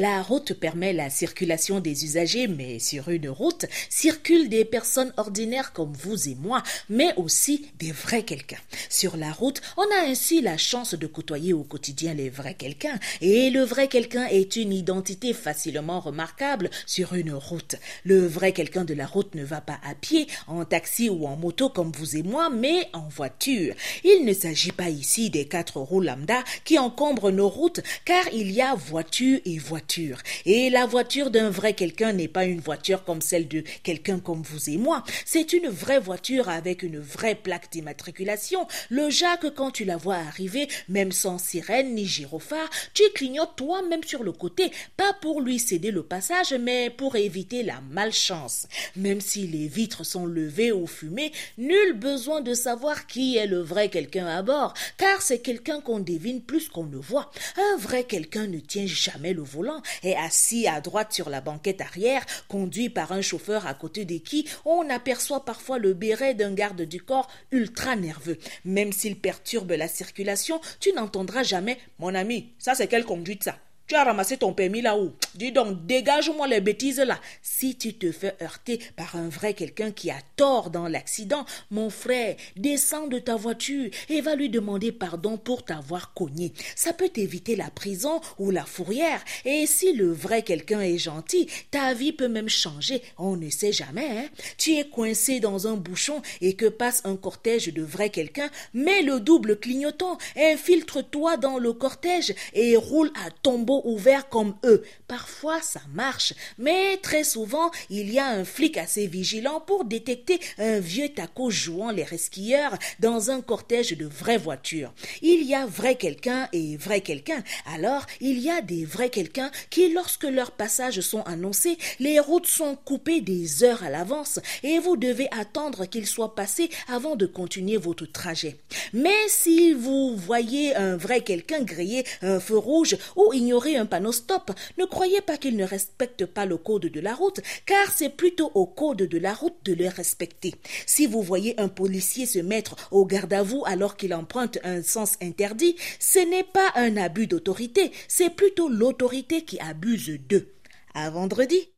La route permet la circulation des usagers, mais sur une route circulent des personnes ordinaires comme vous et moi, mais aussi des vrais quelqu'un. Sur la route, on a ainsi la chance de côtoyer au quotidien les vrais quelqu'un, et le vrai quelqu'un est une identité facilement remarquable sur une route. Le vrai quelqu'un de la route ne va pas à pied, en taxi ou en moto comme vous et moi, mais en voiture. Il ne s'agit pas ici des quatre roues lambda qui encombrent nos routes, car il y a voiture et voiture et la voiture d'un vrai quelqu'un n'est pas une voiture comme celle de quelqu'un comme vous et moi. C'est une vraie voiture avec une vraie plaque d'immatriculation. Le Jacques, quand tu la vois arriver, même sans sirène ni gyrophare, tu clignotes toi-même sur le côté, pas pour lui céder le passage, mais pour éviter la malchance. Même si les vitres sont levées ou fumées, nul besoin de savoir qui est le vrai quelqu'un à bord, car c'est quelqu'un qu'on devine plus qu'on ne voit. Un vrai quelqu'un ne tient jamais le volant est assis à droite sur la banquette arrière, conduit par un chauffeur à côté de qui on aperçoit parfois le béret d'un garde du corps ultra nerveux. Même s'il perturbe la circulation, tu n'entendras jamais Mon ami, ça c'est quelle conduite ça? Tu as ramassé ton permis là-haut. Dis donc, dégage-moi les bêtises là. Si tu te fais heurter par un vrai quelqu'un qui a tort dans l'accident, mon frère, descends de ta voiture et va lui demander pardon pour t'avoir cogné. Ça peut t'éviter la prison ou la fourrière. Et si le vrai quelqu'un est gentil, ta vie peut même changer. On ne sait jamais, hein. Tu es coincé dans un bouchon et que passe un cortège de vrai quelqu'un, mets le double clignotant, infiltre-toi dans le cortège et roule à tombeau ouvert comme eux. Parfois, ça marche, mais très souvent, il y a un flic assez vigilant pour détecter un vieux taco jouant les resquilleurs dans un cortège de vraies voitures. Il y a vrai quelqu'un et vrai quelqu'un. Alors, il y a des vrais quelqu'un qui, lorsque leurs passages sont annoncés, les routes sont coupées des heures à l'avance et vous devez attendre qu'ils soient passés avant de continuer votre trajet. Mais si vous voyez un vrai quelqu'un griller un feu rouge ou ignorer un panneau stop, ne croyez pas qu'il ne respecte pas le code de la route, car c'est plutôt au code de la route de le respecter. Si vous voyez un policier se mettre au garde à vous alors qu'il emprunte un sens interdit, ce n'est pas un abus d'autorité, c'est plutôt l'autorité qui abuse d'eux. À vendredi.